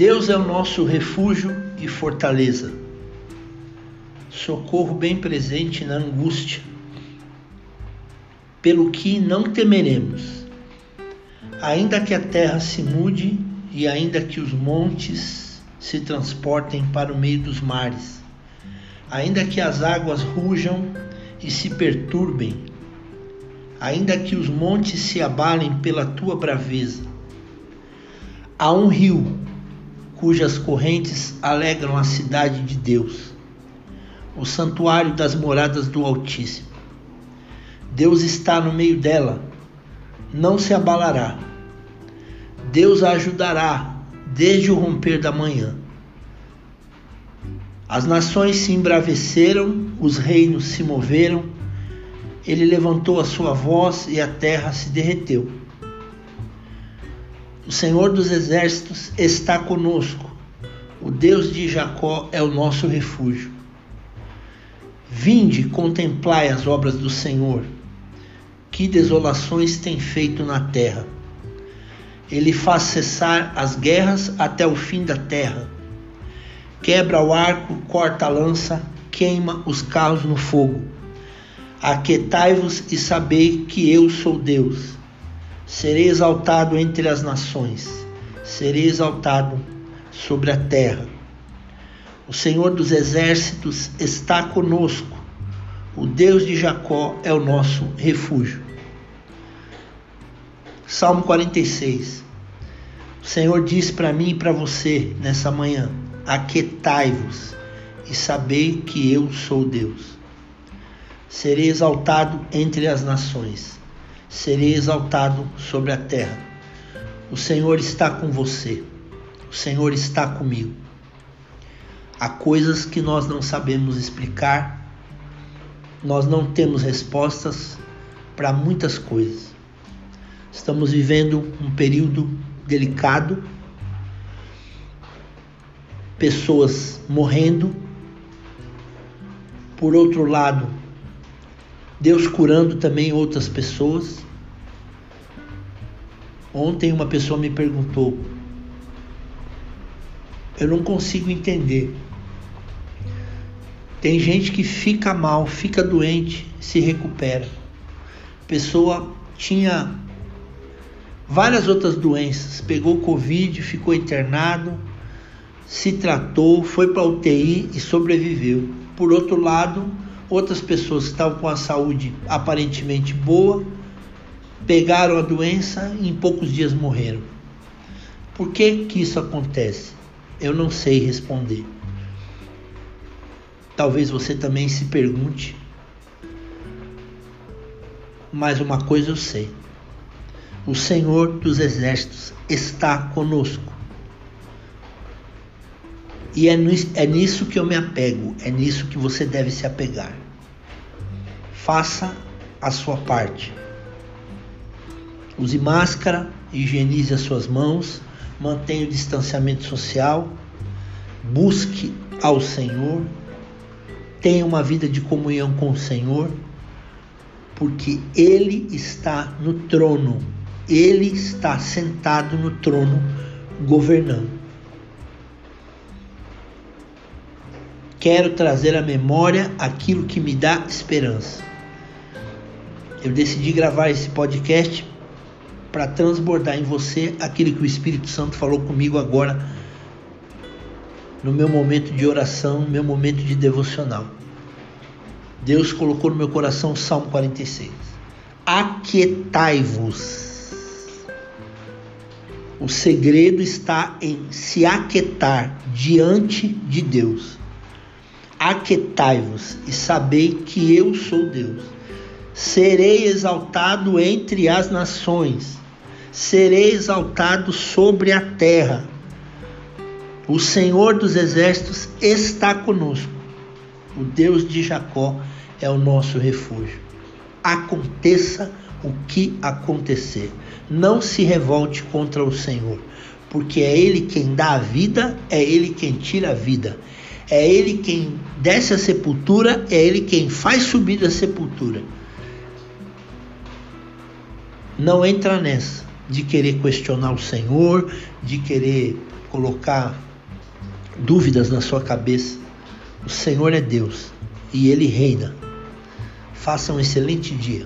Deus é o nosso refúgio e fortaleza, socorro bem presente na angústia, pelo que não temeremos, ainda que a terra se mude e ainda que os montes se transportem para o meio dos mares, ainda que as águas rujam e se perturbem, ainda que os montes se abalem pela tua braveza. Há um rio cujas correntes alegram a cidade de Deus, o santuário das moradas do Altíssimo. Deus está no meio dela, não se abalará. Deus a ajudará desde o romper da manhã. As nações se embraveceram, os reinos se moveram, ele levantou a sua voz e a terra se derreteu. O Senhor dos exércitos está conosco, o Deus de Jacó é o nosso refúgio. Vinde, contemplai as obras do Senhor, que desolações tem feito na terra. Ele faz cessar as guerras até o fim da terra quebra o arco, corta a lança, queima os carros no fogo. Aquetai-vos e sabei que eu sou Deus. Serei exaltado entre as nações, serei exaltado sobre a terra. O Senhor dos exércitos está conosco. O Deus de Jacó é o nosso refúgio. Salmo 46. O Senhor diz para mim e para você nessa manhã: aquetai-vos e sabei que eu sou Deus. Serei exaltado entre as nações, serei exaltado sobre a terra. O Senhor está com você, o Senhor está comigo. Há coisas que nós não sabemos explicar, nós não temos respostas para muitas coisas. Estamos vivendo um período delicado pessoas morrendo. Por outro lado, Deus curando também outras pessoas. Ontem uma pessoa me perguntou: Eu não consigo entender. Tem gente que fica mal, fica doente, se recupera. Pessoa tinha várias outras doenças, pegou Covid, ficou internado, se tratou, foi para UTI e sobreviveu. Por outro lado, outras pessoas que estavam com a saúde aparentemente boa pegaram a doença e em poucos dias morreram. Por que que isso acontece? Eu não sei responder. Talvez você também se pergunte. Mas uma coisa eu sei: o Senhor dos Exércitos está conosco. E é, é nisso que eu me apego, é nisso que você deve se apegar. Faça a sua parte. Use máscara, higienize as suas mãos, mantenha o distanciamento social, busque ao Senhor, tenha uma vida de comunhão com o Senhor, porque Ele está no trono, Ele está sentado no trono governando. Quero trazer à memória aquilo que me dá esperança. Eu decidi gravar esse podcast para transbordar em você aquilo que o Espírito Santo falou comigo agora no meu momento de oração, meu momento de devocional. Deus colocou no meu coração o Salmo 46. Aquietai-vos. O segredo está em se aquietar diante de Deus. Aquetai-vos e sabei que eu sou Deus. Serei exaltado entre as nações, serei exaltado sobre a terra. O Senhor dos exércitos está conosco. O Deus de Jacó é o nosso refúgio. Aconteça o que acontecer, não se revolte contra o Senhor, porque é Ele quem dá a vida, é Ele quem tira a vida é ele quem desce a sepultura, é ele quem faz subir a sepultura. Não entra nessa de querer questionar o Senhor, de querer colocar dúvidas na sua cabeça, o Senhor é Deus e Ele reina. Faça um excelente dia.